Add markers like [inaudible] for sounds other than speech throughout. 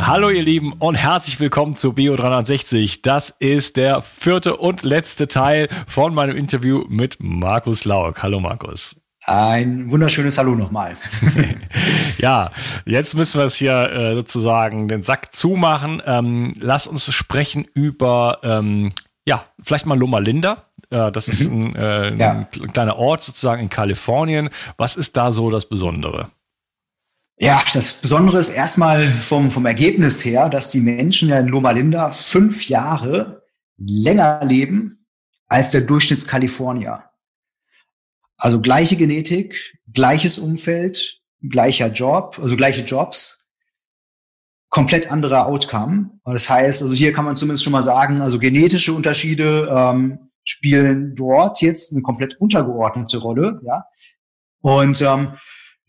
Hallo ihr Lieben und herzlich willkommen zu Bio 360. Das ist der vierte und letzte Teil von meinem Interview mit Markus Lauk. Hallo Markus. Ein wunderschönes Hallo nochmal. [laughs] [laughs] ja, jetzt müssen wir es hier äh, sozusagen den Sack zumachen. Ähm, lass uns sprechen über, ähm, ja, vielleicht mal Loma Linda. Äh, das ist mhm. ein, äh, ja. ein kleiner Ort sozusagen in Kalifornien. Was ist da so das Besondere? Ja, das Besondere ist erstmal vom, vom Ergebnis her, dass die Menschen ja in Loma Linda fünf Jahre länger leben als der Durchschnittskalifornier. Also gleiche Genetik, gleiches Umfeld, gleicher Job, also gleiche Jobs, komplett anderer Outcome. Das heißt, also hier kann man zumindest schon mal sagen, also genetische Unterschiede ähm, spielen dort jetzt eine komplett untergeordnete Rolle, ja. Und ähm,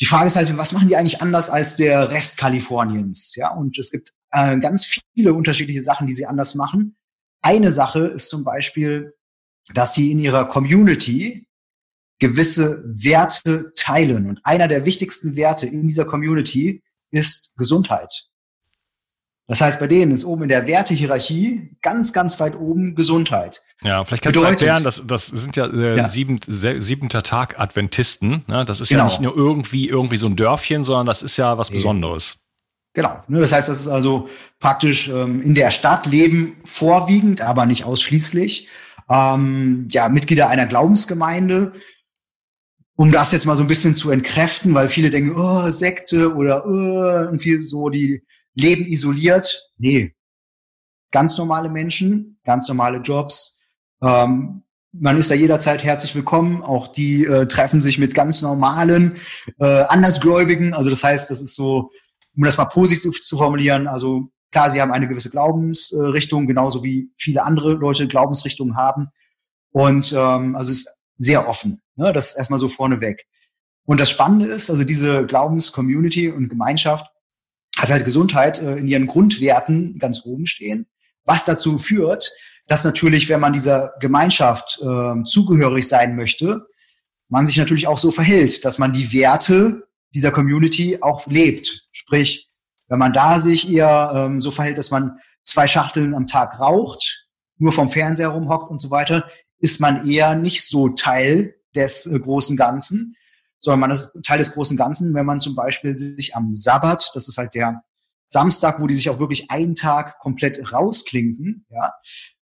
die Frage ist halt, was machen die eigentlich anders als der Rest Kaliforniens, ja? Und es gibt äh, ganz viele unterschiedliche Sachen, die sie anders machen. Eine Sache ist zum Beispiel, dass sie in ihrer Community gewisse Werte teilen. Und einer der wichtigsten Werte in dieser Community ist Gesundheit. Das heißt, bei denen ist oben in der Wertehierarchie ganz, ganz weit oben Gesundheit. Ja, vielleicht kannst Bedeutet, du erklären, das, das sind ja, äh, ja. Siebent, siebenter Tag Adventisten. Ne? Das ist genau. ja nicht nur irgendwie, irgendwie so ein Dörfchen, sondern das ist ja was Besonderes. Genau. Ne, das heißt, das ist also praktisch ähm, in der Stadt leben vorwiegend, aber nicht ausschließlich. Ähm, ja, Mitglieder einer Glaubensgemeinde, um das jetzt mal so ein bisschen zu entkräften, weil viele denken, oh, Sekte oder oh, irgendwie so, die leben isoliert. Nee, ganz normale Menschen, ganz normale Jobs. Ähm, man ist da jederzeit herzlich willkommen. Auch die äh, treffen sich mit ganz normalen, äh, Andersgläubigen. Also das heißt, das ist so, um das mal positiv zu formulieren, also klar, sie haben eine gewisse Glaubensrichtung, genauso wie viele andere Leute Glaubensrichtungen haben. Und ähm, also es ist sehr offen. Ne? Das ist erstmal so vorneweg. Und das Spannende ist, also diese Glaubens-Community und Gemeinschaft hat halt Gesundheit äh, in ihren Grundwerten ganz oben stehen, was dazu führt, dass natürlich, wenn man dieser Gemeinschaft äh, zugehörig sein möchte, man sich natürlich auch so verhält, dass man die Werte dieser Community auch lebt. Sprich, wenn man da sich eher ähm, so verhält, dass man zwei Schachteln am Tag raucht, nur vom Fernseher rumhockt und so weiter, ist man eher nicht so Teil des äh, großen Ganzen, sondern man ist Teil des großen Ganzen, wenn man zum Beispiel sich am Sabbat, das ist halt der Samstag, wo die sich auch wirklich einen Tag komplett rausklinken, ja,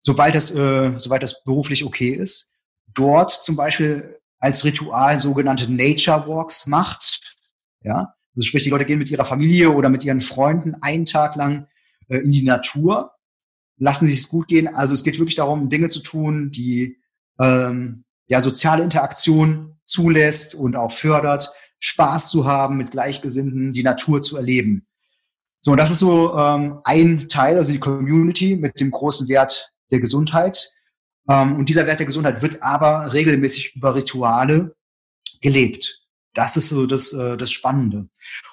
sobald das, äh, sobald das beruflich okay ist, dort zum Beispiel als Ritual sogenannte Nature Walks macht, ja, also sprich, die Leute gehen mit ihrer Familie oder mit ihren Freunden einen Tag lang äh, in die Natur, lassen sich es gut gehen. Also es geht wirklich darum, Dinge zu tun, die ähm, ja soziale Interaktion zulässt und auch fördert, Spaß zu haben, mit Gleichgesinnten die Natur zu erleben. So, und das ist so ähm, ein Teil, also die Community mit dem großen Wert der Gesundheit. Ähm, und dieser Wert der Gesundheit wird aber regelmäßig über Rituale gelebt. Das ist so das, äh, das Spannende.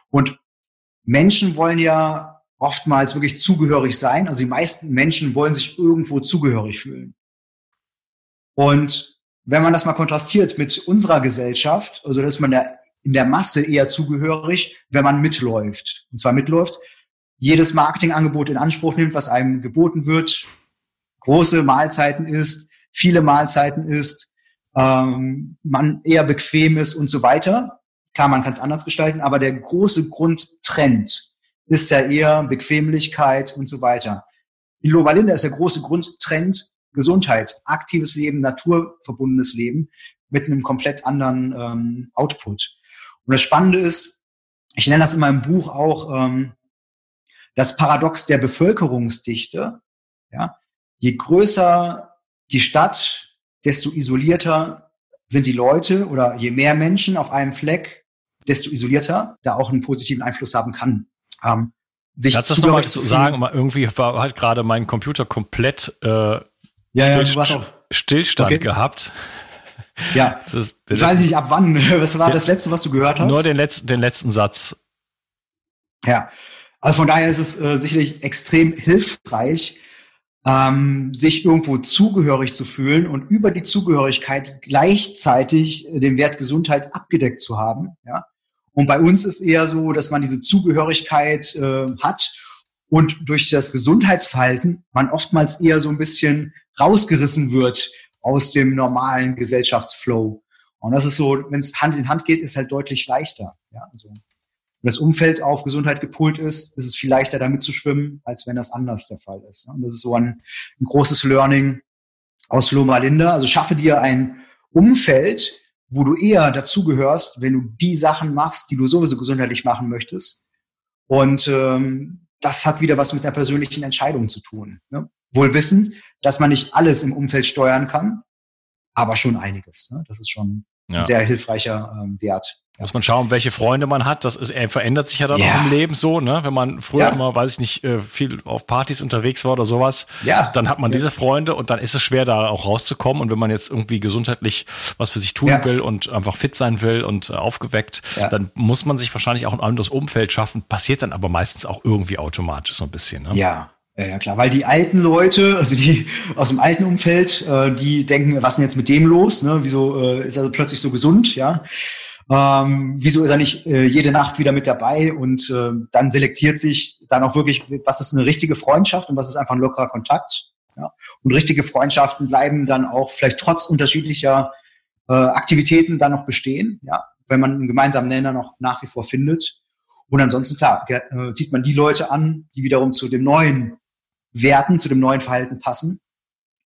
Und Menschen wollen ja oftmals wirklich zugehörig sein. Also die meisten Menschen wollen sich irgendwo zugehörig fühlen. Und wenn man das mal kontrastiert mit unserer Gesellschaft, also dass man der, in der Masse eher zugehörig, wenn man mitläuft. Und zwar mitläuft, jedes Marketingangebot in Anspruch nimmt, was einem geboten wird, große Mahlzeiten isst, viele Mahlzeiten isst, ähm, man eher bequem ist und so weiter. Klar, man kann es anders gestalten, aber der große Grundtrend ist ja eher Bequemlichkeit und so weiter. In Loma Linda ist der große Grundtrend Gesundheit, aktives Leben, naturverbundenes Leben mit einem komplett anderen ähm, Output. Und das Spannende ist, ich nenne das in meinem Buch auch ähm, das Paradox der Bevölkerungsdichte. Ja? Je größer die Stadt, desto isolierter sind die Leute oder je mehr Menschen auf einem Fleck, desto isolierter, da auch einen positiven Einfluss haben kann. Ähm, sich Kannst du das nochmal zu sagen? Irgendwie war halt gerade mein Computer komplett äh, ja, ja, Still Stillstand okay. gehabt. [laughs] Ja, das ist das weiß ich nicht ab wann. [laughs] Was war der, das letzte, was du gehört hast? Nur den letzten, den letzten Satz. Ja, also von daher ist es äh, sicherlich extrem hilfreich, ähm, sich irgendwo zugehörig zu fühlen und über die Zugehörigkeit gleichzeitig äh, den Wert Gesundheit abgedeckt zu haben. Ja? Und bei uns ist eher so, dass man diese Zugehörigkeit äh, hat und durch das Gesundheitsverhalten man oftmals eher so ein bisschen rausgerissen wird aus dem normalen Gesellschaftsflow. Und das ist so, wenn es Hand in Hand geht, ist halt deutlich leichter. Ja, also wenn das Umfeld auf Gesundheit gepult ist, ist es viel leichter, damit zu schwimmen, als wenn das anders der Fall ist. Und das ist so ein, ein großes Learning aus Loma Linda. Also schaffe dir ein Umfeld, wo du eher dazugehörst, wenn du die Sachen machst, die du sowieso gesundheitlich machen möchtest. Und ähm, das hat wieder was mit einer persönlichen Entscheidung zu tun. Ne? Wohl wissend, dass man nicht alles im Umfeld steuern kann, aber schon einiges. Ne? Das ist schon ja. sehr hilfreicher ähm, Wert. Muss man schauen, welche Freunde man hat. Das ist, er verändert sich ja dann ja. auch im Leben so, ne? Wenn man früher ja. immer, weiß ich nicht, äh, viel auf Partys unterwegs war oder sowas, ja. dann hat man diese Freunde und dann ist es schwer, da auch rauszukommen. Und wenn man jetzt irgendwie gesundheitlich was für sich tun will und einfach fit sein will und äh, aufgeweckt, dann muss man sich wahrscheinlich auch ein anderes Umfeld schaffen. Passiert dann aber meistens auch irgendwie automatisch so ein bisschen. Ne? Ja, ja, klar, weil die alten Leute, also die [laughs] aus dem alten Umfeld, äh, die denken, was ist denn jetzt mit dem los? Ne? Wieso äh, ist er plötzlich so gesund? Ja, ähm, wieso ist er nicht äh, jede Nacht wieder mit dabei? Und äh, dann selektiert sich dann auch wirklich, was ist eine richtige Freundschaft und was ist einfach ein lockerer Kontakt. Ja? Und richtige Freundschaften bleiben dann auch vielleicht trotz unterschiedlicher äh, Aktivitäten dann noch bestehen, ja, wenn man einen gemeinsamen Nenner noch nach wie vor findet. Und ansonsten, klar, äh, zieht man die Leute an, die wiederum zu dem neuen Werten, zu dem neuen Verhalten passen.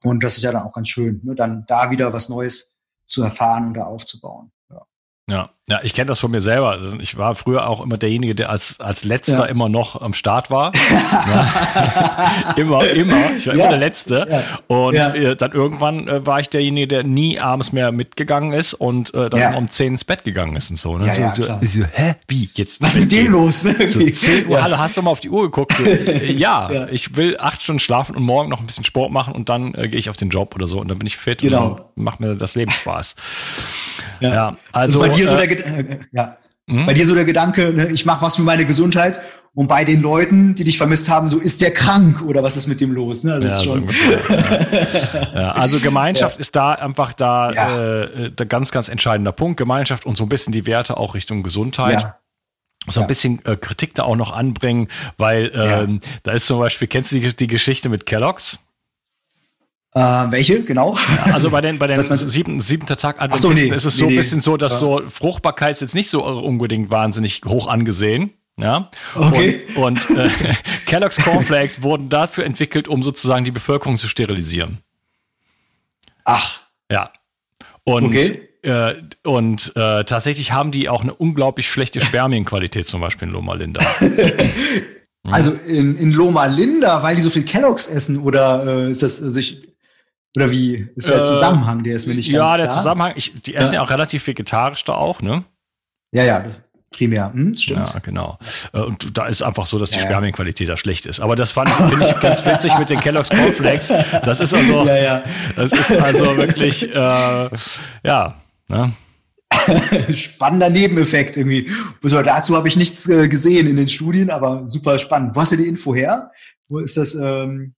Und das ist ja dann auch ganz schön, ne? dann da wieder was Neues zu erfahren da aufzubauen. Ja, ja, ich kenne das von mir selber. Also ich war früher auch immer derjenige, der als, als letzter ja. immer noch am Start war. [laughs] [laughs] immer, immer. Ich war ja. immer der Letzte. Ja. Und äh, dann irgendwann äh, war ich derjenige, der nie abends mehr mitgegangen ist und äh, dann um 10 ins Bett gegangen ist und so. Ne? Ja, so, so, so, hä? Wie? Jetzt? Was ist mit dem los? Ne? So 10 Uhr, hallo, hast du mal auf die Uhr geguckt? Äh, [laughs] ja, ich will acht Stunden schlafen und morgen noch ein bisschen Sport machen und dann äh, gehe ich auf den Job oder so und dann bin ich fit genau. und macht mir das Leben Spaß. Ja, also. Und bei dir so der äh, ja. Mhm. Bei dir so der Gedanke, ne, ich mache was für meine Gesundheit und bei den Leuten, die dich vermisst haben, so ist der krank oder was ist mit dem los? Ne? Das ja, so [laughs] ja. ja. also Gemeinschaft ist da einfach da äh, der ganz, ganz entscheidender Punkt. Gemeinschaft und so ein bisschen die Werte auch Richtung Gesundheit so ein bisschen äh, Kritik da auch noch anbringen, weil ähm, da ist zum Beispiel, kennst du die, die Geschichte mit Kellogg's? Äh, welche, genau? Also bei den, bei den [laughs] sieben, siebten Tag Adventisten so, nee, ist es so ein nee, bisschen so, dass ja. so Fruchtbarkeit ist jetzt nicht so unbedingt wahnsinnig hoch angesehen. Ja. Okay. Und, und äh, [laughs] Kellogg's Cornflakes wurden dafür entwickelt, um sozusagen die Bevölkerung zu sterilisieren. Ach. Ja. Und okay. Äh, und äh, tatsächlich haben die auch eine unglaublich schlechte Spermienqualität, zum Beispiel in Loma Linda. [laughs] also in, in Loma Linda, weil die so viel Kellogg's essen, oder äh, ist das, also ich, oder wie ist der äh, Zusammenhang? Der ist mir nicht ganz ja, klar. Ja, der Zusammenhang, ich, die essen ja. ja. auch relativ vegetarisch da auch, ne? Ja, ja. primär. Hm, stimmt. Ja, genau. Äh, und da ist einfach so, dass die ja, Spermienqualität da schlecht ist. Aber das fand finde ich ganz witzig mit den Kellogg's Cornflakes. Das ist also, ja, ja. das ist also wirklich, äh, ja. Ne? [laughs] Spannender Nebeneffekt irgendwie. Dazu habe ich nichts äh, gesehen in den Studien, aber super spannend. Wo hast du die Info her? Wo ist das? Ähm,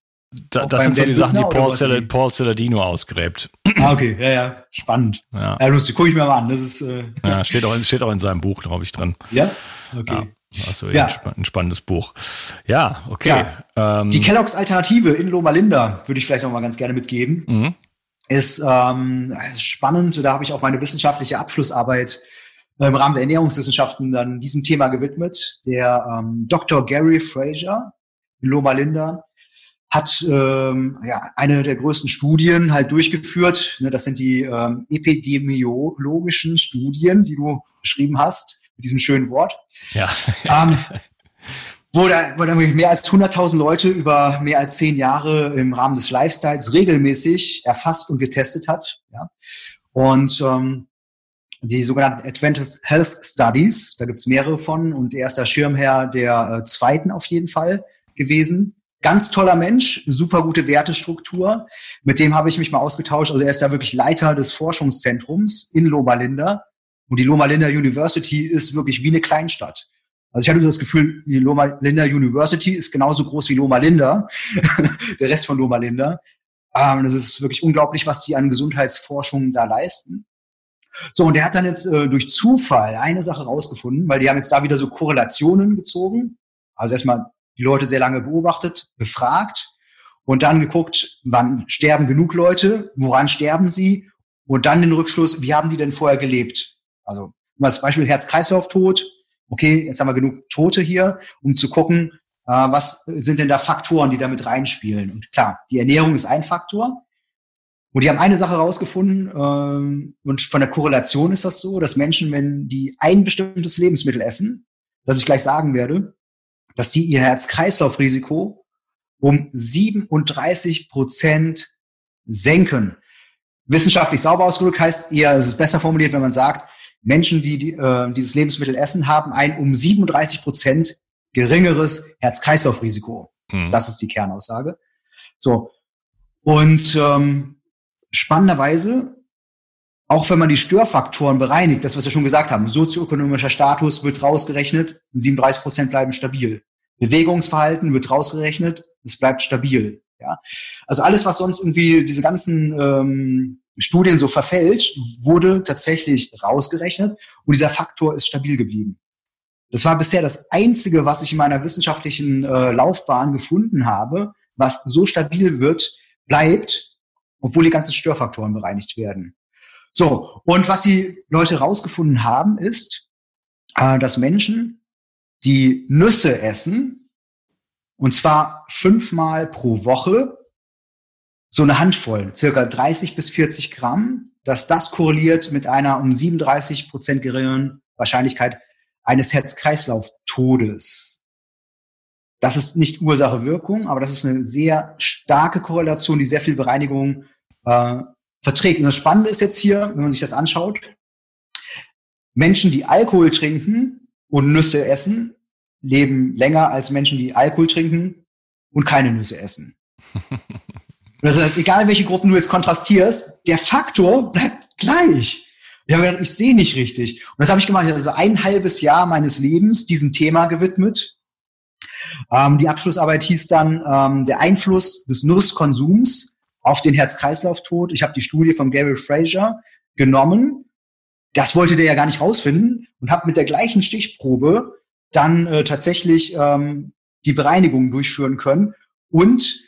da, das sind so die Sachen, die Paul, Cel Paul Celadino ausgräbt. Ah, okay, ja, ja, spannend. Ja, ja lustig, gucke ich mir mal an. Das ist, äh ja, steht auch, in, steht auch in seinem Buch, glaube ich, drin. Ja, okay. Ja. Also ja. ein spannendes Buch. Ja, okay. Ja. Ähm, die Kelloggs Alternative in Loma Linda würde ich vielleicht noch mal ganz gerne mitgeben. Mhm. Ist ähm, spannend. Da habe ich auch meine wissenschaftliche Abschlussarbeit im Rahmen der Ernährungswissenschaften dann diesem Thema gewidmet. Der ähm, Dr. Gary Fraser in Loma Linda hat ähm, ja, eine der größten Studien halt durchgeführt. Ne, das sind die ähm, epidemiologischen Studien, die du beschrieben hast, mit diesem schönen Wort. Ja. Ähm, wo, da, wo da mehr als 100.000 Leute über mehr als zehn Jahre im Rahmen des Lifestyles regelmäßig erfasst und getestet hat. Ja. Und ähm, die sogenannten Adventist Health Studies, da gibt's mehrere von und er ist der Schirmherr der äh, zweiten auf jeden Fall gewesen. Ganz toller Mensch, super gute Wertestruktur. Mit dem habe ich mich mal ausgetauscht. Also er ist da wirklich Leiter des Forschungszentrums in Loma Linda. Und die Loma Linda University ist wirklich wie eine Kleinstadt. Also ich hatte so das Gefühl, die Loma Linda University ist genauso groß wie Loma Linda, [laughs] der Rest von Loma Linda. Ähm, das ist wirklich unglaublich, was die an Gesundheitsforschung da leisten. So, und der hat dann jetzt äh, durch Zufall eine Sache rausgefunden, weil die haben jetzt da wieder so Korrelationen gezogen. Also erstmal die Leute sehr lange beobachtet, befragt und dann geguckt, wann sterben genug Leute, woran sterben sie und dann den Rückschluss, wie haben die denn vorher gelebt? Also als Beispiel Herz-Kreislauf-Tod. Okay, jetzt haben wir genug Tote hier, um zu gucken, äh, was sind denn da Faktoren, die damit reinspielen. Und klar, die Ernährung ist ein Faktor. Und die haben eine Sache rausgefunden, ähm, und von der Korrelation ist das so, dass Menschen, wenn die ein bestimmtes Lebensmittel essen, das ich gleich sagen werde, dass die ihr Herz-Kreislauf-Risiko um 37 Prozent senken. Wissenschaftlich sauber ausgedrückt heißt eher, es ist besser formuliert, wenn man sagt, Menschen, die, die äh, dieses Lebensmittel essen, haben ein um 37 Prozent geringeres Herz-Kreislauf-Risiko. Mhm. Das ist die Kernaussage. So. Und ähm, spannenderweise auch wenn man die Störfaktoren bereinigt, das, was wir schon gesagt haben, sozioökonomischer Status wird rausgerechnet, 37 Prozent bleiben stabil. Bewegungsverhalten wird rausgerechnet, es bleibt stabil. Ja? Also alles, was sonst irgendwie diese ganzen ähm, Studien so verfälscht, wurde tatsächlich rausgerechnet und dieser Faktor ist stabil geblieben. Das war bisher das Einzige, was ich in meiner wissenschaftlichen äh, Laufbahn gefunden habe, was so stabil wird, bleibt, obwohl die ganzen Störfaktoren bereinigt werden. So, und was die Leute rausgefunden haben, ist, äh, dass Menschen, die Nüsse essen, und zwar fünfmal pro Woche, so eine Handvoll, circa 30 bis 40 Gramm, dass das korreliert mit einer um 37 Prozent geringeren Wahrscheinlichkeit eines Herz-Kreislauf-Todes. Das ist nicht Ursache-Wirkung, aber das ist eine sehr starke Korrelation, die sehr viel Bereinigung äh, verträgt. Und das Spannende ist jetzt hier, wenn man sich das anschaut, Menschen, die Alkohol trinken und Nüsse essen, leben länger als Menschen, die Alkohol trinken und keine Nüsse essen. [laughs] Das heißt, egal welche Gruppen du jetzt kontrastierst, der Faktor bleibt gleich. Ich habe gedacht, ich sehe nicht richtig. Und das habe ich gemacht. Ich habe also ein halbes Jahr meines Lebens diesem Thema gewidmet. Ähm, die Abschlussarbeit hieß dann ähm, der Einfluss des Nusskonsums auf den Herz-Kreislauf-Tod. Ich habe die Studie von Gary Fraser genommen. Das wollte der ja gar nicht rausfinden und habe mit der gleichen Stichprobe dann äh, tatsächlich ähm, die Bereinigung durchführen können und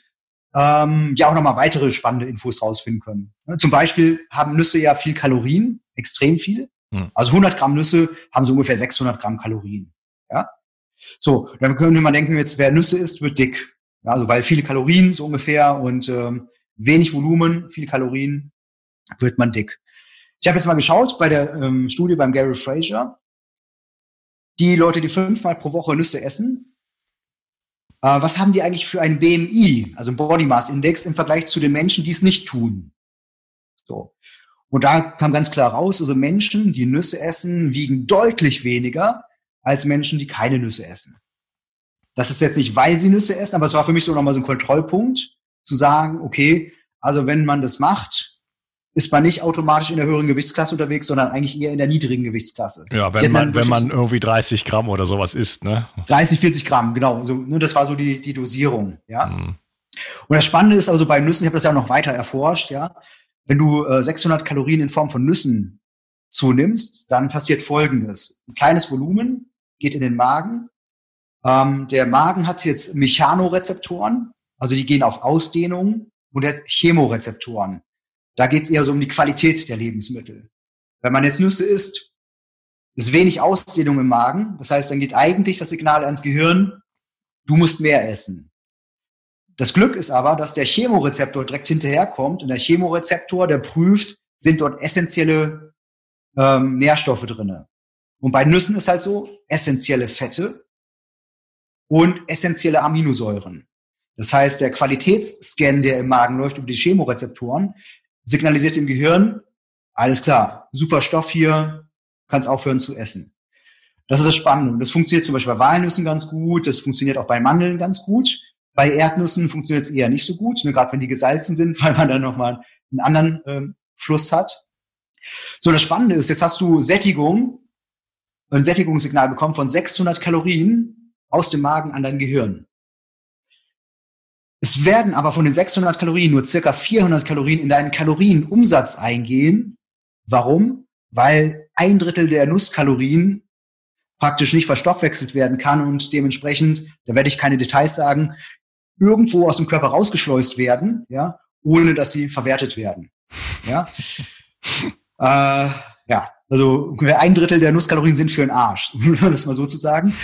ähm, ja auch nochmal weitere spannende Infos rausfinden können. Zum Beispiel haben Nüsse ja viel Kalorien, extrem viel. Hm. Also 100 Gramm Nüsse haben so ungefähr 600 Gramm Kalorien. Ja, so dann könnte man denken, jetzt wer Nüsse isst, wird dick. Ja, also weil viele Kalorien so ungefähr und ähm, wenig Volumen, viel Kalorien, wird man dick. Ich habe jetzt mal geschaut bei der ähm, Studie beim Gary Fraser. Die Leute, die fünfmal pro Woche Nüsse essen, äh, was haben die eigentlich für ein BMI, also Body Mass Index im Vergleich zu den Menschen, die es nicht tun? So. Und da kam ganz klar raus, also Menschen, die Nüsse essen, wiegen deutlich weniger als Menschen, die keine Nüsse essen. Das ist jetzt nicht, weil sie Nüsse essen, aber es war für mich so nochmal so ein Kontrollpunkt, zu sagen, okay, also wenn man das macht, ist man nicht automatisch in der höheren Gewichtsklasse unterwegs, sondern eigentlich eher in der niedrigen Gewichtsklasse. Ja, wenn man, wenn man irgendwie 30 Gramm oder sowas isst, ne? 30, 40 Gramm, genau. So, ne, das war so die, die Dosierung, ja. Mhm. Und das Spannende ist also bei Nüssen, ich habe das ja auch noch weiter erforscht, ja. Wenn du äh, 600 Kalorien in Form von Nüssen zunimmst, dann passiert Folgendes. Ein kleines Volumen geht in den Magen. Ähm, der Magen hat jetzt Mechanorezeptoren, also die gehen auf Ausdehnung und der Chemorezeptoren. Da geht es eher so um die Qualität der Lebensmittel. Wenn man jetzt Nüsse isst, ist wenig Ausdehnung im Magen. Das heißt, dann geht eigentlich das Signal ans Gehirn, du musst mehr essen. Das Glück ist aber, dass der Chemorezeptor direkt hinterherkommt und der Chemorezeptor, der prüft, sind dort essentielle ähm, Nährstoffe drinne. Und bei Nüssen ist halt so, essentielle Fette und essentielle Aminosäuren. Das heißt, der Qualitätsscan, der im Magen läuft über die Chemorezeptoren, signalisiert im Gehirn, alles klar, super Stoff hier, kannst aufhören zu essen. Das ist das Spannende. Das funktioniert zum Beispiel bei Walnüssen ganz gut, das funktioniert auch bei Mandeln ganz gut. Bei Erdnüssen funktioniert es eher nicht so gut, ne, gerade wenn die gesalzen sind, [laughs] weil man dann nochmal einen anderen ähm, Fluss hat. So, das Spannende ist, jetzt hast du Sättigung, ein Sättigungssignal bekommen von 600 Kalorien aus dem Magen an dein Gehirn. Es werden aber von den 600 Kalorien nur circa 400 Kalorien in deinen Kalorienumsatz eingehen. Warum? Weil ein Drittel der Nusskalorien praktisch nicht verstoffwechselt werden kann und dementsprechend, da werde ich keine Details sagen, irgendwo aus dem Körper rausgeschleust werden, ja, ohne dass sie verwertet werden. Ja. [laughs] äh, ja, also ein Drittel der Nusskalorien sind für den Arsch, [laughs] um das mal so zu sagen.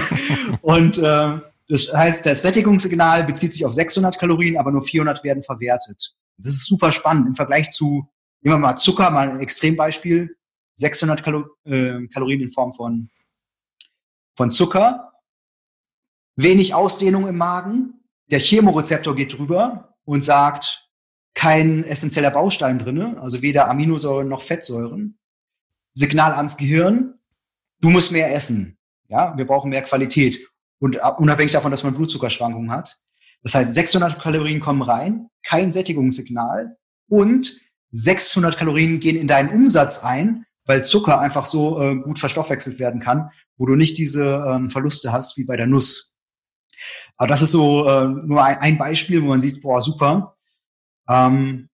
[laughs] und äh, das heißt, das Sättigungssignal bezieht sich auf 600 Kalorien, aber nur 400 werden verwertet. Das ist super spannend im Vergleich zu, nehmen wir mal Zucker, mal ein Extrembeispiel. 600 Kalo äh, Kalorien in Form von, von Zucker. Wenig Ausdehnung im Magen. Der Chemorezeptor geht drüber und sagt, kein essentieller Baustein drinne, also weder Aminosäuren noch Fettsäuren. Signal ans Gehirn, du musst mehr essen. Ja, wir brauchen mehr Qualität. Und unabhängig davon, dass man Blutzuckerschwankungen hat. Das heißt, 600 Kalorien kommen rein, kein Sättigungssignal und 600 Kalorien gehen in deinen Umsatz ein, weil Zucker einfach so äh, gut verstoffwechselt werden kann, wo du nicht diese ähm, Verluste hast wie bei der Nuss. Aber das ist so äh, nur ein, ein Beispiel, wo man sieht, boah, super. Ähm,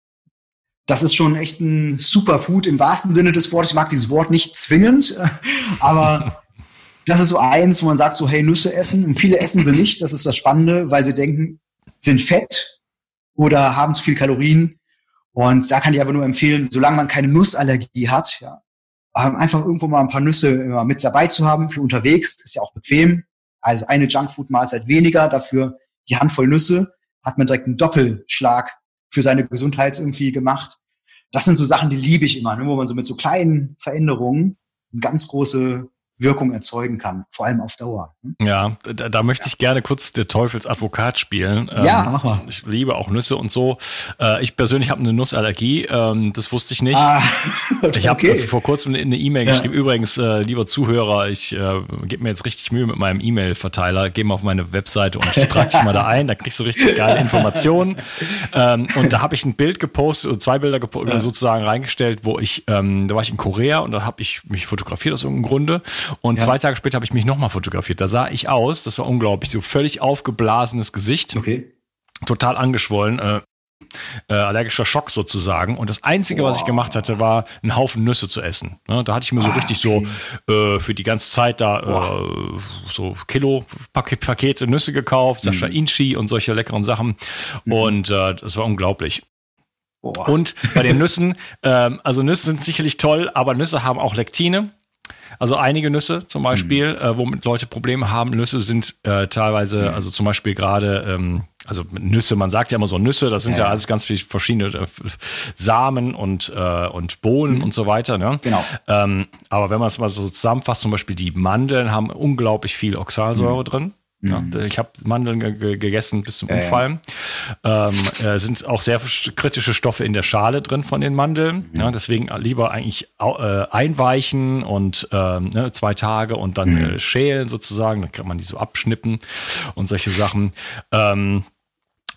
das ist schon echt ein Superfood im wahrsten Sinne des Wortes. Ich mag dieses Wort nicht zwingend, [laughs] aber [laughs] das ist so eins, wo man sagt, so, hey, Nüsse essen. Und viele essen sie nicht. Das ist das Spannende, weil sie denken, sind fett oder haben zu viel Kalorien. Und da kann ich aber nur empfehlen, solange man keine Nussallergie hat, ja, ähm, einfach irgendwo mal ein paar Nüsse immer mit dabei zu haben für unterwegs, ist ja auch bequem. Also eine Junkfood-Mahlzeit weniger, dafür die Handvoll Nüsse, hat man direkt einen Doppelschlag für seine Gesundheit irgendwie gemacht. Das sind so Sachen, die liebe ich immer, ne, wo man so mit so kleinen Veränderungen eine ganz große Wirkung erzeugen kann, vor allem auf Dauer. Hm? Ja, da, da möchte ich gerne kurz der Teufelsadvokat spielen. Ja, ähm, mach mal. Ich liebe auch Nüsse und so. Äh, ich persönlich habe eine Nussallergie, ähm, das wusste ich nicht. Ah, okay. [laughs] Ich habe vor kurzem eine E-Mail ja. geschrieben. Übrigens, äh, lieber Zuhörer, ich äh, gebe mir jetzt richtig Mühe mit meinem E-Mail-Verteiler. Geh mal auf meine Webseite und trage dich mal da [laughs] ein. Da kriegst du richtig geile Informationen. Ähm, und da habe ich ein Bild gepostet, oder zwei Bilder ja. sozusagen reingestellt, wo ich, ähm, da war ich in Korea und da habe ich mich fotografiert aus irgendeinem Grunde. Und ja. zwei Tage später habe ich mich nochmal fotografiert. Da sah ich aus, das war unglaublich, so völlig aufgeblasenes Gesicht. Okay. Total angeschwollen. Äh, äh, allergischer Schock sozusagen. Und das Einzige, wow. was ich gemacht hatte, war einen Haufen Nüsse zu essen. Ne? Da hatte ich mir so ah, richtig okay. so äh, für die ganze Zeit da äh, so Kilo Pakete Nüsse gekauft, mhm. Sascha Inchi und solche leckeren Sachen. Mhm. Und äh, das war unglaublich. Boah. Und bei den [laughs] Nüssen, ähm, also Nüsse sind sicherlich toll, aber Nüsse haben auch Lektine. Also einige Nüsse zum Beispiel, mhm. äh, womit Leute Probleme haben. Nüsse sind äh, teilweise, mhm. also zum Beispiel gerade, ähm, also Nüsse, man sagt ja immer so Nüsse, das sind ja, ja alles ganz viele verschiedene äh, Samen und, äh, und Bohnen mhm. und so weiter. Ne? Genau. Ähm, aber wenn man es mal so zusammenfasst, zum Beispiel die Mandeln haben unglaublich viel Oxalsäure mhm. Ja, mhm. ich habe Mandeln gegessen bis zum Umfallen. Ja. Ähm, äh, sind auch sehr kritische Stoffe in der Schale drin von den Mandeln. Mhm. Deswegen lieber eigentlich äh, einweichen und ähm, ne, zwei Tage und dann mhm. äh, schälen sozusagen. Dann kann man die so abschnippen und solche Sachen. Ähm,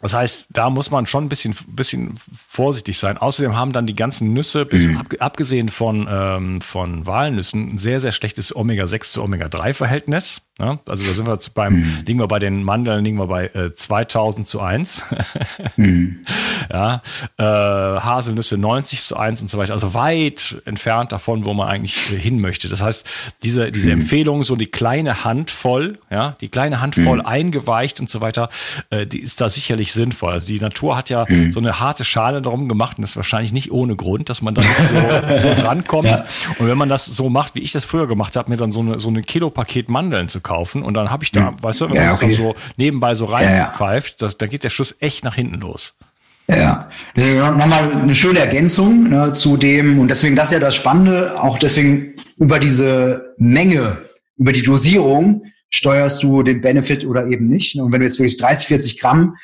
das heißt, da muss man schon ein bisschen, bisschen vorsichtig sein. Außerdem haben dann die ganzen Nüsse, bis mhm. ab, abgesehen von, ähm, von Walnüssen, ein sehr, sehr schlechtes Omega-6 zu Omega-3-Verhältnis. Ja, also da sind wir jetzt beim, mhm. liegen wir bei den Mandeln, liegen wir bei äh, 2000 zu 1. mhm. [laughs] Ja, äh, Haselnüsse 90 zu 1 und so weiter. Also weit entfernt davon, wo man eigentlich äh, hin möchte. Das heißt, diese, diese mhm. Empfehlung, so die kleine Handvoll, ja, die kleine Handvoll mhm. eingeweicht und so weiter, äh, die ist da sicherlich sinnvoll. Also die Natur hat ja mhm. so eine harte Schale darum gemacht und das ist wahrscheinlich nicht ohne Grund, dass man da so, so [laughs] drankommt. Ja. Und wenn man das so macht, wie ich das früher gemacht habe, mir dann so eine, so ein Kilopaket Mandeln zu kaufen, kaufen und dann habe ich da, mhm. weißt du, wenn ja, man okay. dann so nebenbei so reinpfeift, ja, ja. da geht der Schuss echt nach hinten los. Ja, nochmal eine schöne Ergänzung ne, zu dem, und deswegen, das ist ja das Spannende, auch deswegen über diese Menge, über die Dosierung steuerst du den Benefit oder eben nicht. Ne? Und wenn du jetzt wirklich 30, 40 Gramm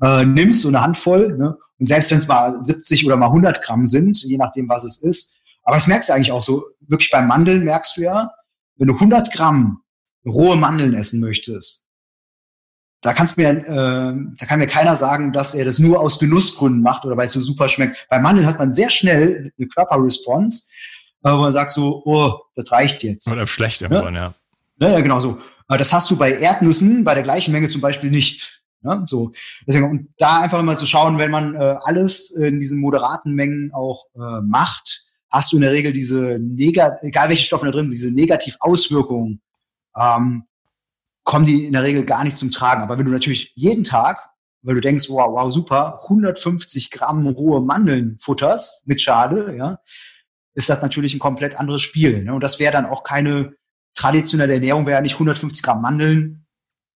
äh, nimmst, so eine Handvoll, ne, und selbst wenn es mal 70 oder mal 100 Gramm sind, je nachdem, was es ist, aber das merkst du eigentlich auch so, wirklich beim Mandeln merkst du ja, wenn du 100 Gramm rohe Mandeln essen möchtest, da kannst mir, äh, da kann mir keiner sagen, dass er das nur aus Genussgründen macht oder weil es so super schmeckt. Bei Mandeln hat man sehr schnell eine Körperresponse, äh, wo man sagt so, oh, das reicht jetzt. Oder schlecht irgendwann, ja. ja. Ja, genau so. Das hast du bei Erdnüssen bei der gleichen Menge zum Beispiel nicht. Ja, so. Deswegen, und da einfach mal zu schauen, wenn man äh, alles in diesen moderaten Mengen auch äh, macht, hast du in der Regel diese, negat egal welche Stoffe da drin sind, diese Negativauswirkungen ähm, kommen die in der Regel gar nicht zum Tragen. Aber wenn du natürlich jeden Tag, weil du denkst, wow, wow, super, 150 Gramm rohe Mandeln futterst mit Schade, ja, ist das natürlich ein komplett anderes Spiel. Ne? Und das wäre dann auch keine traditionelle Ernährung, wäre ja nicht 150 Gramm Mandeln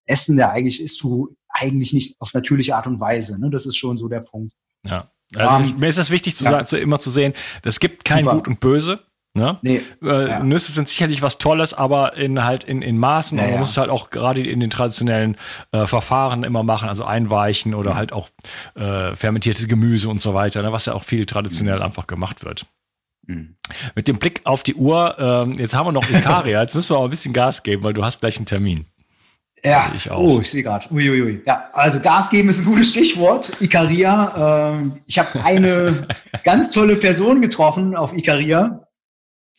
essen, der eigentlich isst du eigentlich nicht auf natürliche Art und Weise. Ne? Das ist schon so der Punkt. Ja. Also um, mir ist das wichtig, zu, ja. zu, immer zu sehen, es gibt kein Super. Gut und Böse. Ne? Nee, äh, ja. Nüsse sind sicherlich was Tolles, aber in halt in, in Maßen. Ja, und man muss halt auch gerade in den traditionellen äh, Verfahren immer machen, also einweichen oder mhm. halt auch äh, fermentierte Gemüse und so weiter, ne? was ja auch viel traditionell mhm. einfach gemacht wird. Mhm. Mit dem Blick auf die Uhr, ähm, jetzt haben wir noch Ikaria, [laughs] jetzt müssen wir auch ein bisschen Gas geben, weil du hast gleich einen Termin. Ja, also ich auch. oh, ich sehe gerade. Uiuiui. Ja, also Gas geben ist ein gutes Stichwort. Ikaria. Ähm, ich habe eine [laughs] ganz tolle Person getroffen auf Ikaria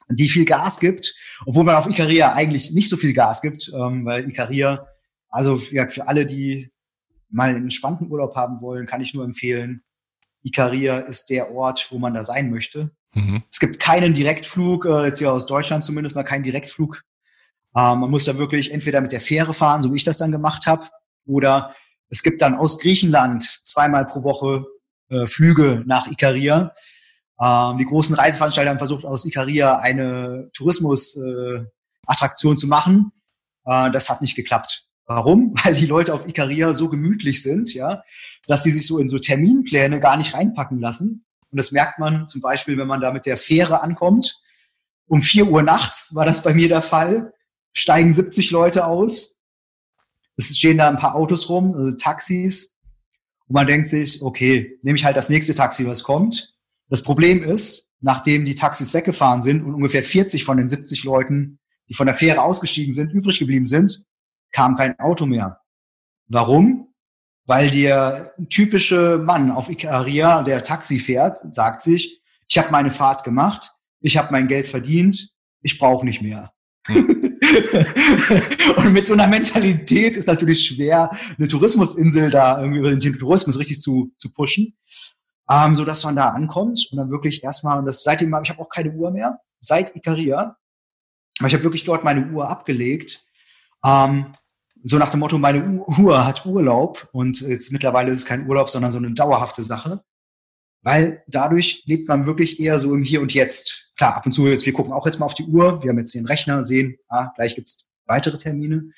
die viel Gas gibt, obwohl man auf Ikaria eigentlich nicht so viel Gas gibt, ähm, weil Ikaria, also ja, für alle, die mal einen entspannten Urlaub haben wollen, kann ich nur empfehlen, Ikaria ist der Ort, wo man da sein möchte. Mhm. Es gibt keinen Direktflug, äh, jetzt hier aus Deutschland zumindest mal keinen Direktflug. Ähm, man muss da wirklich entweder mit der Fähre fahren, so wie ich das dann gemacht habe, oder es gibt dann aus Griechenland zweimal pro Woche äh, Flüge nach Ikaria. Ähm, die großen Reiseveranstalter haben versucht, aus Ikaria eine Tourismusattraktion äh, zu machen. Äh, das hat nicht geklappt. Warum? [laughs] Weil die Leute auf Ikaria so gemütlich sind, ja, dass sie sich so in so Terminpläne gar nicht reinpacken lassen. Und das merkt man zum Beispiel, wenn man da mit der Fähre ankommt. Um vier Uhr nachts war das bei mir der Fall. Steigen 70 Leute aus. Es stehen da ein paar Autos rum, also Taxis. Und man denkt sich, okay, nehme ich halt das nächste Taxi, was kommt. Das Problem ist, nachdem die Taxis weggefahren sind und ungefähr 40 von den 70 Leuten, die von der Fähre ausgestiegen sind, übrig geblieben sind, kam kein Auto mehr. Warum? Weil der typische Mann auf Ikaria, der Taxi fährt, sagt sich, ich habe meine Fahrt gemacht, ich habe mein Geld verdient, ich brauche nicht mehr. [laughs] Und mit so einer Mentalität ist natürlich schwer, eine Tourismusinsel da irgendwie über den Tourismus richtig zu, zu pushen ähm, so dass man da ankommt und dann wirklich erstmal, und das seitdem ich habe auch keine Uhr mehr, seit Ikaria, aber ich habe wirklich dort meine Uhr abgelegt, ähm, so nach dem Motto, meine Uhr hat Urlaub und jetzt mittlerweile ist es kein Urlaub, sondern so eine dauerhafte Sache, weil dadurch lebt man wirklich eher so im Hier und Jetzt. Klar, ab und zu jetzt, wir gucken auch jetzt mal auf die Uhr, wir haben jetzt den Rechner, sehen, ah, gleich gibt's weitere Termine.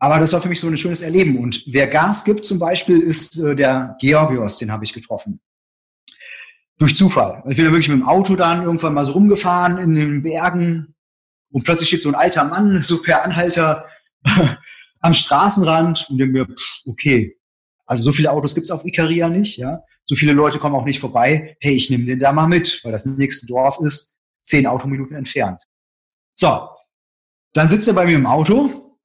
Aber das war für mich so ein schönes Erleben. Und wer Gas gibt zum Beispiel, ist äh, der Georgios, den habe ich getroffen durch Zufall. Ich bin da wirklich mit dem Auto dann irgendwann mal so rumgefahren in den Bergen und plötzlich steht so ein alter Mann, [laughs] so per Anhalter [laughs] am Straßenrand und denke mir, pff, okay, also so viele Autos gibt's auf Ikaria nicht, ja. So viele Leute kommen auch nicht vorbei. Hey, ich nehme den da mal mit, weil das nächste Dorf ist zehn Autominuten entfernt. So, dann sitzt er bei mir im Auto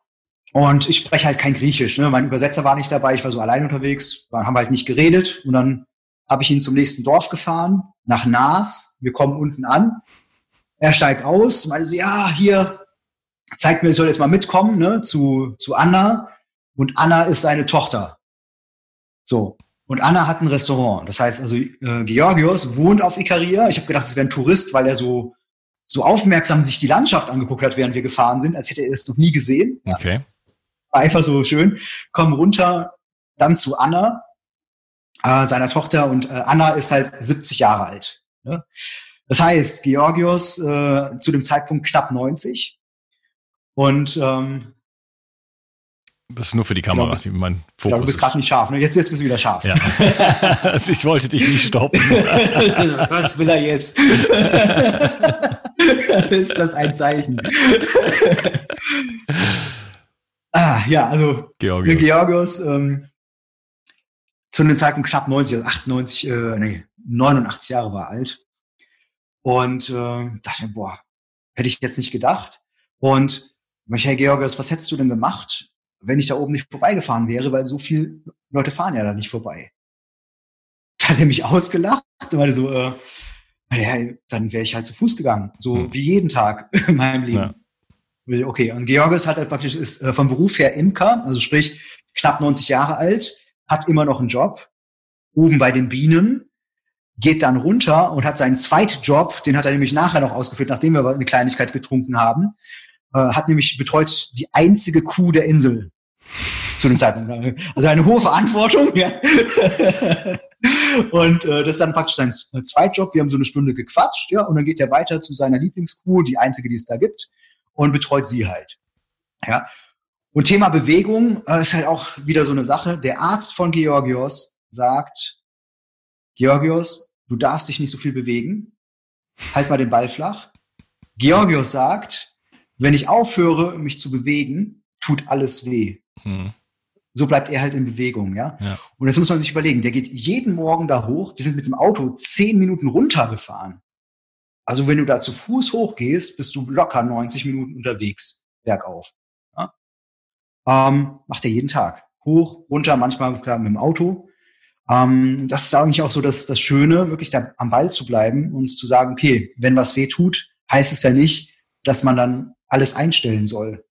und ich spreche halt kein Griechisch. Ne? Mein Übersetzer war nicht dabei, ich war so allein unterwegs, haben halt nicht geredet und dann habe ich ihn zum nächsten Dorf gefahren, nach Naas. Wir kommen unten an. Er steigt aus, meinte so, ja, hier, zeigt mir, ich soll jetzt mal mitkommen, ne, zu, zu Anna. Und Anna ist seine Tochter. So. Und Anna hat ein Restaurant. Das heißt also, äh, Georgios wohnt auf Ikaria. Ich habe gedacht, es wäre ein Tourist, weil er so, so aufmerksam sich die Landschaft angeguckt hat, während wir gefahren sind, als hätte er es noch nie gesehen. Okay. War einfach so schön. Kommen runter, dann zu Anna, äh, seiner Tochter. Und äh, Anna ist halt 70 Jahre alt. Ne? Das heißt, Georgios äh, zu dem Zeitpunkt knapp 90. Und ähm, das ist nur für die Kamera, bist, mein Fokus. Ja, du bist gerade nicht scharf, ne? Jetzt, jetzt bist du wieder scharf. Ja. Also [laughs] ich wollte dich nicht stoppen. [laughs] Was will er jetzt? [laughs] ist das ein Zeichen? ah, ja, also Georgios, Georgios ähm, zu einem Zeitpunkt knapp 90, also 98, äh, nee, 89 Jahre war alt. Und äh, dachte, boah, hätte ich jetzt nicht gedacht. Und Michael Georgios, was hättest du denn gemacht, wenn ich da oben nicht vorbeigefahren wäre, weil so viele Leute fahren ja da nicht vorbei. Da hat er mich ausgelacht und meinte so, äh, naja, dann wäre ich halt zu Fuß gegangen, so hm. wie jeden Tag [laughs] in meinem Leben. Ja. Okay, und Georges hat halt praktisch, ist äh, vom Beruf her Imker, also sprich knapp 90 Jahre alt, hat immer noch einen Job, oben bei den Bienen, geht dann runter und hat seinen zweiten Job, den hat er nämlich nachher noch ausgeführt, nachdem wir eine Kleinigkeit getrunken haben, äh, hat nämlich betreut die einzige Kuh der Insel zu dem Zeitpunkt. Also eine hohe Verantwortung. Ja. [laughs] und äh, das ist dann praktisch sein Zweitjob. Wir haben so eine Stunde gequatscht, ja, und dann geht er weiter zu seiner Lieblingskuh, die einzige, die es da gibt, und betreut sie halt. Ja. Und Thema Bewegung äh, ist halt auch wieder so eine Sache. Der Arzt von Georgios sagt, Georgios, du darfst dich nicht so viel bewegen. Halt mal den Ball flach. Georgios sagt, wenn ich aufhöre, mich zu bewegen, tut alles weh. Hm. So bleibt er halt in Bewegung, ja? ja. Und das muss man sich überlegen. Der geht jeden Morgen da hoch. Wir sind mit dem Auto zehn Minuten runtergefahren. Also wenn du da zu Fuß hochgehst, bist du locker 90 Minuten unterwegs, bergauf. Ähm, macht er jeden Tag. Hoch, runter, manchmal klar, mit dem Auto. Ähm, das ist eigentlich auch so das, das Schöne, wirklich da am Ball zu bleiben und zu sagen, okay, wenn was weh tut, heißt es ja nicht, dass man dann alles einstellen soll.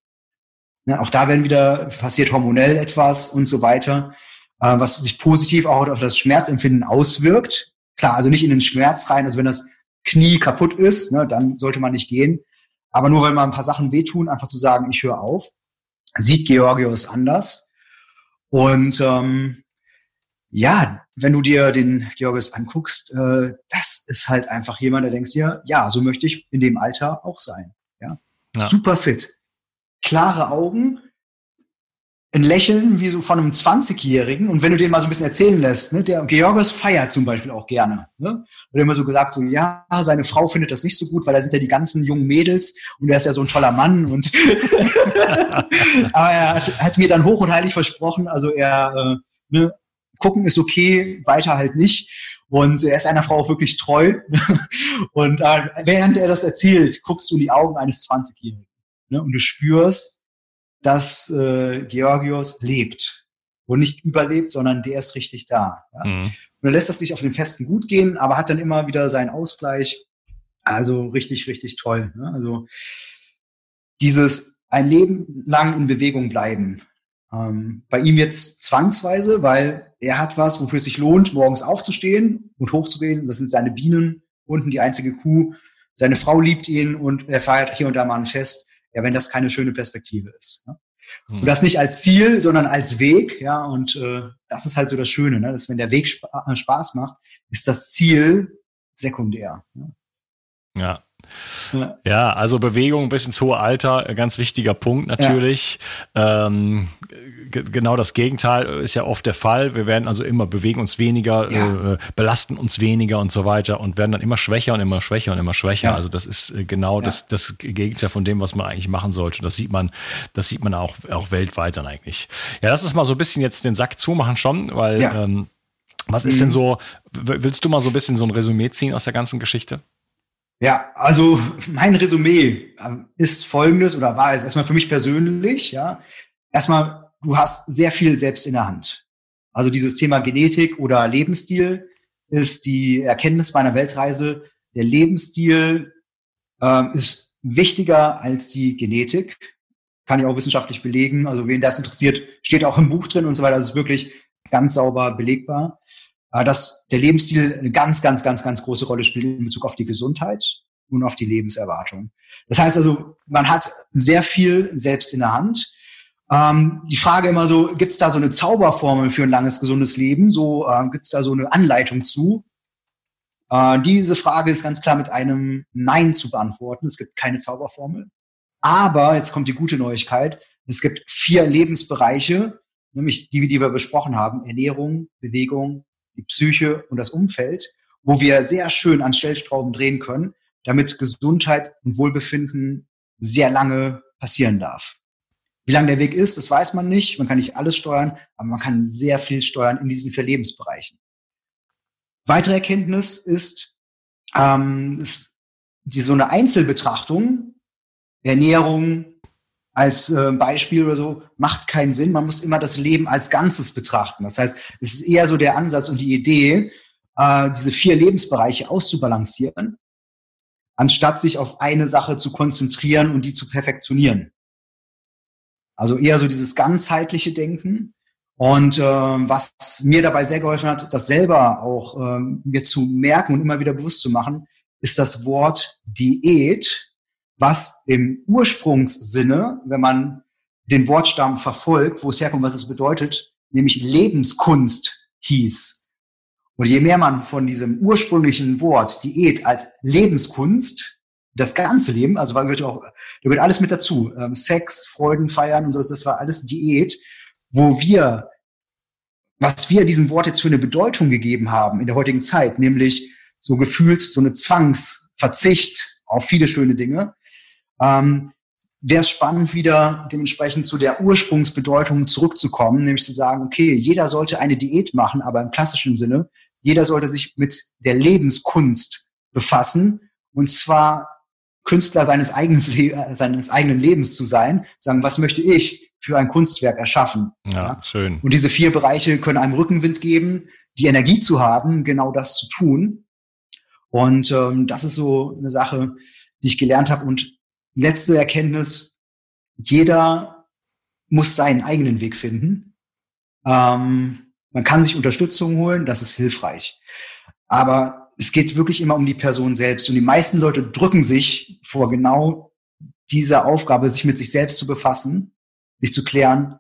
Ja, auch da werden wieder passiert hormonell etwas und so weiter, äh, was sich positiv auch auf das Schmerzempfinden auswirkt. Klar, also nicht in den Schmerz rein, also wenn das Knie kaputt ist, ne, dann sollte man nicht gehen. Aber nur weil mal ein paar Sachen wehtun, einfach zu sagen, ich höre auf, sieht Georgios anders. Und ähm, ja, wenn du dir den Georgios anguckst, äh, das ist halt einfach jemand, der denkst dir, ja, so möchte ich in dem Alter auch sein. Ja, ja. super fit klare Augen, ein Lächeln wie so von einem 20-Jährigen. Und wenn du den mal so ein bisschen erzählen lässt, ne, der Georgos feiert zum Beispiel auch gerne. Ne? Wird immer so gesagt, so, ja, seine Frau findet das nicht so gut, weil da sind ja die ganzen jungen Mädels und er ist ja so ein toller Mann. Und [laughs] Aber er hat, hat, mir dann hoch und heilig versprochen, also er, äh, ne, gucken ist okay, weiter halt nicht. Und er ist einer Frau auch wirklich treu. [laughs] und äh, während er das erzählt, guckst du in die Augen eines 20-Jährigen. Ne? Und du spürst, dass äh, Georgios lebt. Und nicht überlebt, sondern der ist richtig da. Ja? Mhm. Und er lässt das sich auf den Festen gut gehen, aber hat dann immer wieder seinen Ausgleich. Also richtig, richtig toll. Ne? Also dieses ein Leben lang in Bewegung bleiben. Ähm, bei ihm jetzt zwangsweise, weil er hat was, wofür es sich lohnt, morgens aufzustehen und hochzugehen. Das sind seine Bienen, unten die einzige Kuh. Seine Frau liebt ihn und er feiert hier und da mal ein Fest ja, wenn das keine schöne Perspektive ist. Ne? Und das nicht als Ziel, sondern als Weg, ja, und äh, das ist halt so das Schöne, ne? dass wenn der Weg spa äh, Spaß macht, ist das Ziel sekundär. Ne? Ja, Ja. ja, also Bewegung bis ins hohe Alter, ganz wichtiger Punkt natürlich. Ja. Ähm, genau das Gegenteil ist ja oft der Fall. Wir werden also immer bewegen uns weniger, ja. äh, belasten uns weniger und so weiter und werden dann immer schwächer und immer schwächer und immer schwächer. Also das ist äh, genau das, das Gegenteil von dem, was man eigentlich machen sollte. Das sieht man, das sieht man auch, auch weltweit dann eigentlich. Ja, lass uns mal so ein bisschen jetzt den Sack zumachen schon, weil ähm, was ist mhm. denn so, willst du mal so ein bisschen so ein Resümee ziehen aus der ganzen Geschichte? Ja, also mein Resümee ähm, ist folgendes oder war es erstmal für mich persönlich, ja. Erstmal du hast sehr viel selbst in der Hand. Also dieses Thema Genetik oder Lebensstil ist die Erkenntnis meiner Weltreise. Der Lebensstil äh, ist wichtiger als die Genetik. Kann ich auch wissenschaftlich belegen. Also wen das interessiert, steht auch im Buch drin und so weiter. Das ist wirklich ganz sauber belegbar. Äh, dass der Lebensstil eine ganz, ganz, ganz, ganz große Rolle spielt in Bezug auf die Gesundheit und auf die Lebenserwartung. Das heißt also, man hat sehr viel selbst in der Hand. Ähm, die Frage immer so, gibt es da so eine Zauberformel für ein langes, gesundes Leben? So äh, gibt es da so eine Anleitung zu? Äh, diese Frage ist ganz klar mit einem Nein zu beantworten. Es gibt keine Zauberformel. Aber, jetzt kommt die gute Neuigkeit, es gibt vier Lebensbereiche, nämlich die, die wir besprochen haben, Ernährung, Bewegung, die Psyche und das Umfeld, wo wir sehr schön an Stellstrauben drehen können, damit Gesundheit und Wohlbefinden sehr lange passieren darf. Wie lang der Weg ist, das weiß man nicht. Man kann nicht alles steuern, aber man kann sehr viel steuern in diesen vier Lebensbereichen. Weitere Erkenntnis ist, ähm, ist die so eine Einzelbetrachtung, Ernährung als äh, Beispiel oder so, macht keinen Sinn. Man muss immer das Leben als Ganzes betrachten. Das heißt, es ist eher so der Ansatz und die Idee, äh, diese vier Lebensbereiche auszubalancieren, anstatt sich auf eine Sache zu konzentrieren und die zu perfektionieren. Also eher so dieses ganzheitliche Denken. Und äh, was mir dabei sehr geholfen hat, das selber auch ähm, mir zu merken und immer wieder bewusst zu machen, ist das Wort Diät, was im Ursprungssinne, wenn man den Wortstamm verfolgt, wo es herkommt, was es bedeutet, nämlich Lebenskunst hieß. Und je mehr man von diesem ursprünglichen Wort Diät als Lebenskunst das ganze Leben, also war gehört auch, da gehört alles mit dazu. Ähm, Sex, Freuden, Feiern und so, das war alles Diät, wo wir, was wir diesem Wort jetzt für eine Bedeutung gegeben haben in der heutigen Zeit, nämlich so gefühlt so eine Zwangsverzicht auf viele schöne Dinge, ähm, wäre es spannend, wieder dementsprechend zu der Ursprungsbedeutung zurückzukommen, nämlich zu sagen, okay, jeder sollte eine Diät machen, aber im klassischen Sinne, jeder sollte sich mit der Lebenskunst befassen, und zwar Künstler seines, eigenen, äh, seines eigenen Lebens zu sein, sagen, was möchte ich für ein Kunstwerk erschaffen? Ja, ja, schön. Und diese vier Bereiche können einem Rückenwind geben, die Energie zu haben, genau das zu tun. Und ähm, das ist so eine Sache, die ich gelernt habe. Und letzte Erkenntnis, jeder muss seinen eigenen Weg finden. Ähm, man kann sich Unterstützung holen, das ist hilfreich. Aber es geht wirklich immer um die Person selbst. Und die meisten Leute drücken sich vor genau dieser Aufgabe, sich mit sich selbst zu befassen, sich zu klären,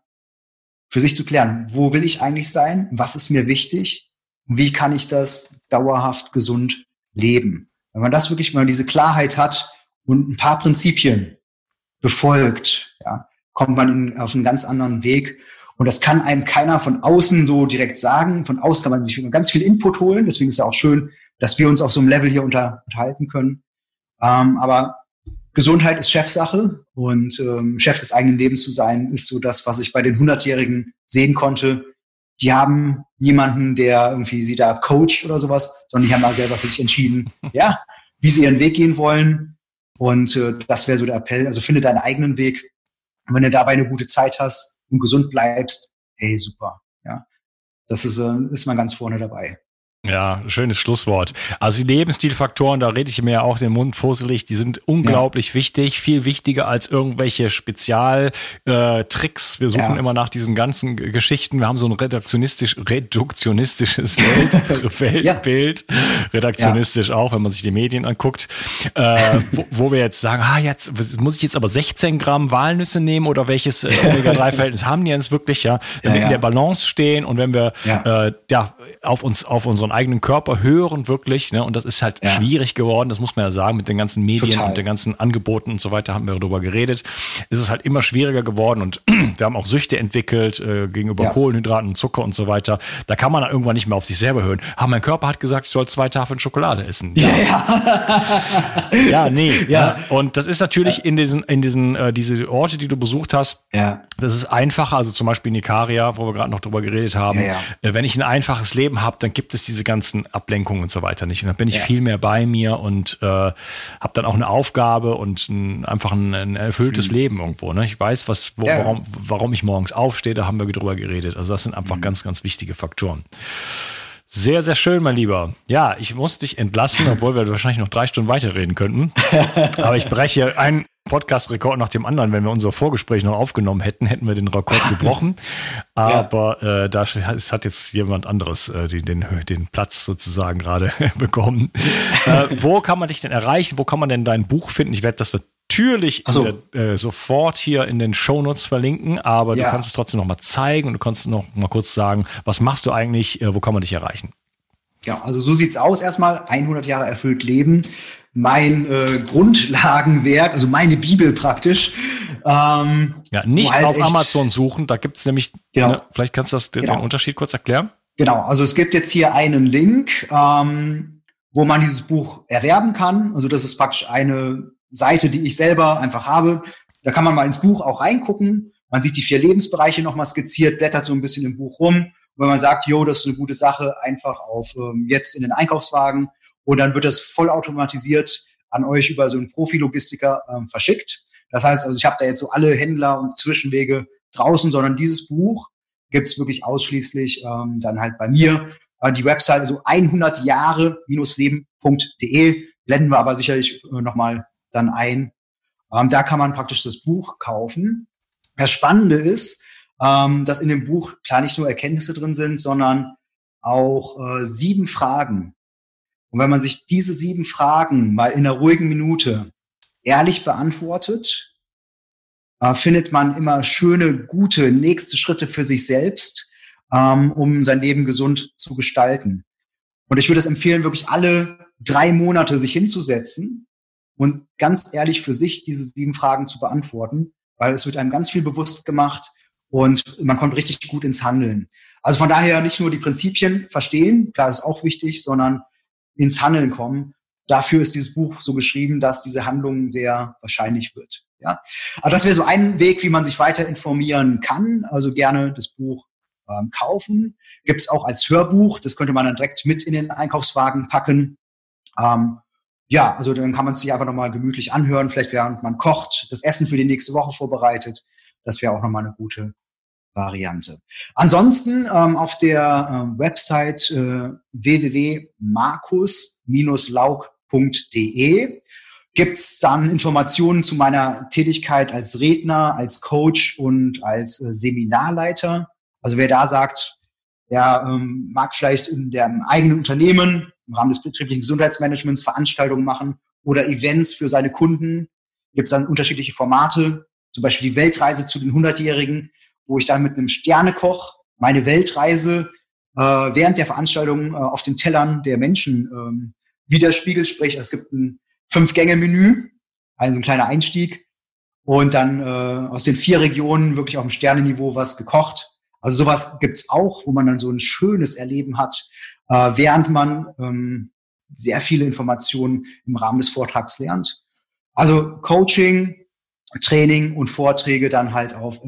für sich zu klären, wo will ich eigentlich sein, was ist mir wichtig, wie kann ich das dauerhaft gesund leben. Wenn man das wirklich mal diese Klarheit hat und ein paar Prinzipien befolgt, ja, kommt man in, auf einen ganz anderen Weg. Und das kann einem keiner von außen so direkt sagen. Von außen kann man sich ganz viel Input holen. Deswegen ist es auch schön, dass wir uns auf so einem Level hier unter, unterhalten können. Ähm, aber Gesundheit ist Chefsache und ähm, Chef des eigenen Lebens zu sein, ist so das, was ich bei den 100-Jährigen sehen konnte. Die haben niemanden, der irgendwie sie da coacht oder sowas, sondern die haben da selber für sich entschieden, [laughs] ja, wie sie ihren Weg gehen wollen. Und äh, das wäre so der Appell. Also finde deinen eigenen Weg. Und wenn du dabei eine gute Zeit hast und gesund bleibst, hey, super. Ja, das ist, äh, ist man ganz vorne dabei. Ja, schönes Schlusswort. Also die Lebensstilfaktoren, da rede ich mir ja auch den Mund fusselig, die sind unglaublich ja. wichtig, viel wichtiger als irgendwelche Spezialtricks. Äh, Wir suchen ja. immer nach diesen ganzen Geschichten. Wir haben so ein reduktionistisch, reduktionistisches [laughs] Welt, Weltbild, ja. redaktionistisch auch, wenn man sich die Medien anguckt, äh, wo, wo, wir jetzt sagen, ah, jetzt muss ich jetzt aber 16 Gramm Walnüsse nehmen oder welches äh, [laughs] Omega-3-Verhältnis haben die jetzt wirklich, ja? Wenn wir in der Balance stehen und wenn wir äh, ja auf uns, auf unseren meinen eigenen Körper hören wirklich. Ne? Und das ist halt ja. schwierig geworden, das muss man ja sagen, mit den ganzen Medien Total. und den ganzen Angeboten und so weiter haben wir darüber geredet. Ist es halt immer schwieriger geworden und [clears throat] wir haben auch Süchte entwickelt äh, gegenüber ja. Kohlenhydraten und Zucker und so weiter. Da kann man dann irgendwann nicht mehr auf sich selber hören. Aber mein Körper hat gesagt, ich soll zwei Tafeln Schokolade essen. Ja, ja. ja nee. [laughs] Ja. Ne? Und das ist natürlich in diesen, in diesen, äh, diese Orte, die du besucht hast, ja. das ist einfacher. Also zum Beispiel in Ikaria, wo wir gerade noch drüber geredet haben. Ja, ja. Äh, wenn ich ein einfaches Leben habe, dann gibt es diese ganzen Ablenkungen und so weiter nicht. Und dann bin ich viel mehr bei mir und äh, habe dann auch eine Aufgabe und ein, einfach ein, ein erfülltes mhm. Leben irgendwo. Ne? Ich weiß, was, wo, warum, warum ich morgens aufstehe, da haben wir drüber geredet. Also das sind einfach mhm. ganz, ganz wichtige Faktoren. Sehr, sehr schön, mein Lieber. Ja, ich muss dich entlassen, [laughs] obwohl wir wahrscheinlich noch drei Stunden weiterreden könnten. [laughs] Aber ich breche einen Podcast-Rekord nach dem anderen. Wenn wir unser Vorgespräch noch aufgenommen hätten, hätten wir den Rekord [laughs] gebrochen. Aber ja. äh, da hat jetzt jemand anderes äh, den, den, den Platz sozusagen gerade [laughs] bekommen. äh, wo kann man dich denn erreichen? Wo kann man denn dein Buch finden? Ich werde das natürlich so. der, äh, sofort hier in den Shownotes verlinken, aber ja. du kannst es trotzdem noch mal zeigen und du kannst noch mal kurz sagen, was machst du eigentlich, äh, wo kann man dich erreichen? Ja, also so sieht's aus. Erstmal 100 Jahre erfüllt Leben. Mein äh, Grundlagenwerk, also meine Bibel praktisch. Ähm, ja, nicht halt auf Amazon suchen, da gibt's nämlich, genau. ne, vielleicht kannst du das, den, genau. den Unterschied kurz erklären? Genau, also es gibt jetzt hier einen Link, ähm, wo man dieses Buch erwerben kann. Also das ist praktisch eine Seite, die ich selber einfach habe. Da kann man mal ins Buch auch reingucken. Man sieht die vier Lebensbereiche nochmal skizziert, blättert so ein bisschen im Buch rum. Und wenn man sagt, jo, das ist eine gute Sache, einfach auf ähm, jetzt in den Einkaufswagen und dann wird das vollautomatisiert an euch über so einen Profi-Logistiker ähm, verschickt. Das heißt also, ich habe da jetzt so alle Händler und Zwischenwege draußen, sondern dieses Buch gibt's wirklich ausschließlich ähm, dann halt bei mir. Äh, die Website, also 100 Jahre-leben.de, blenden wir aber sicherlich äh, nochmal dann ein. Ähm, da kann man praktisch das Buch kaufen. Das Spannende ist, ähm, dass in dem Buch klar nicht nur Erkenntnisse drin sind, sondern auch äh, sieben Fragen. Und wenn man sich diese sieben Fragen mal in einer ruhigen Minute ehrlich beantwortet, äh, findet man immer schöne, gute nächste Schritte für sich selbst, ähm, um sein Leben gesund zu gestalten. Und ich würde es empfehlen, wirklich alle drei Monate sich hinzusetzen und ganz ehrlich für sich diese sieben Fragen zu beantworten, weil es wird einem ganz viel bewusst gemacht und man kommt richtig gut ins Handeln. Also von daher nicht nur die Prinzipien verstehen, klar ist auch wichtig, sondern ins Handeln kommen. Dafür ist dieses Buch so geschrieben, dass diese Handlung sehr wahrscheinlich wird. Ja, aber das wäre so ein Weg, wie man sich weiter informieren kann. Also gerne das Buch ähm, kaufen. Gibt es auch als Hörbuch. Das könnte man dann direkt mit in den Einkaufswagen packen. Ähm, ja, also dann kann man es sich einfach nochmal gemütlich anhören, vielleicht während man kocht, das Essen für die nächste Woche vorbereitet. Das wäre auch nochmal eine gute Variante. Ansonsten ähm, auf der äh, Website äh, www.markus-laug.de gibt's dann Informationen zu meiner Tätigkeit als Redner, als Coach und als äh, Seminarleiter. Also wer da sagt, er ähm, mag vielleicht in dem eigenen Unternehmen im Rahmen des betrieblichen Gesundheitsmanagements Veranstaltungen machen oder Events für seine Kunden. Gibt es dann unterschiedliche Formate, zum Beispiel die Weltreise zu den 100-Jährigen, wo ich dann mit einem Sternekoch meine Weltreise äh, während der Veranstaltung äh, auf den Tellern der Menschen ähm, widerspiegelt. Sprich, es gibt ein Fünf-Gänge-Menü, also ein kleiner Einstieg und dann äh, aus den vier Regionen wirklich auf dem Sternenniveau was gekocht. Also sowas gibt's auch, wo man dann so ein schönes Erleben hat, äh, während man ähm, sehr viele Informationen im Rahmen des Vortrags lernt. Also Coaching, Training und Vorträge dann halt auf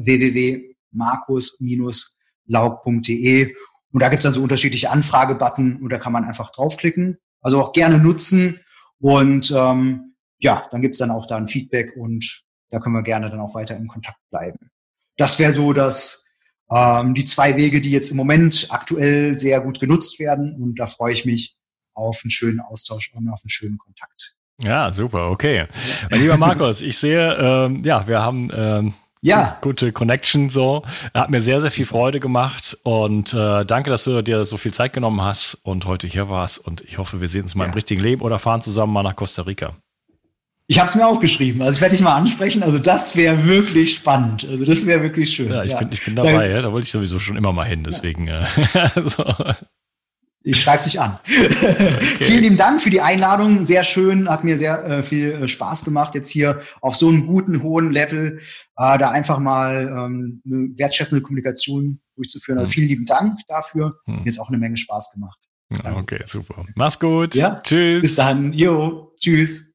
www.markus-laug.de und da gibt's dann so unterschiedliche Anfragebutton und da kann man einfach draufklicken. Also auch gerne nutzen und ähm, ja, dann gibt's dann auch da ein Feedback und da können wir gerne dann auch weiter in Kontakt bleiben. Das wäre so das ähm, die zwei Wege, die jetzt im Moment aktuell sehr gut genutzt werden. Und da freue ich mich auf einen schönen Austausch und auf einen schönen Kontakt. Ja, super, okay. Mein lieber Markus, ich sehe, ähm, ja, wir haben ähm, ja. gute Connection so. Hat mir sehr, sehr viel Freude gemacht und äh, danke, dass du dir so viel Zeit genommen hast und heute hier warst. Und ich hoffe, wir sehen uns mal ja. im richtigen Leben oder fahren zusammen mal nach Costa Rica. Ich habe es mir aufgeschrieben, also ich werde dich mal ansprechen. Also das wäre wirklich spannend. Also das wäre wirklich schön. Ja, ich, ja. Bin, ich bin dabei, ja. da wollte ich sowieso schon immer mal hin, deswegen. Äh, [laughs] so. Ich schreibe dich an. [laughs] Okay. Vielen lieben Dank für die Einladung. Sehr schön, hat mir sehr äh, viel äh, Spaß gemacht, jetzt hier auf so einem guten, hohen Level äh, da einfach mal ähm, eine wertschätzende Kommunikation durchzuführen. Also vielen lieben Dank dafür. Hm. Mir ist auch eine Menge Spaß gemacht. Danke. Okay, super. Mach's gut. Ja. Tschüss. Bis dann. Jo. Tschüss.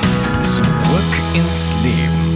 Zurück ins Leben.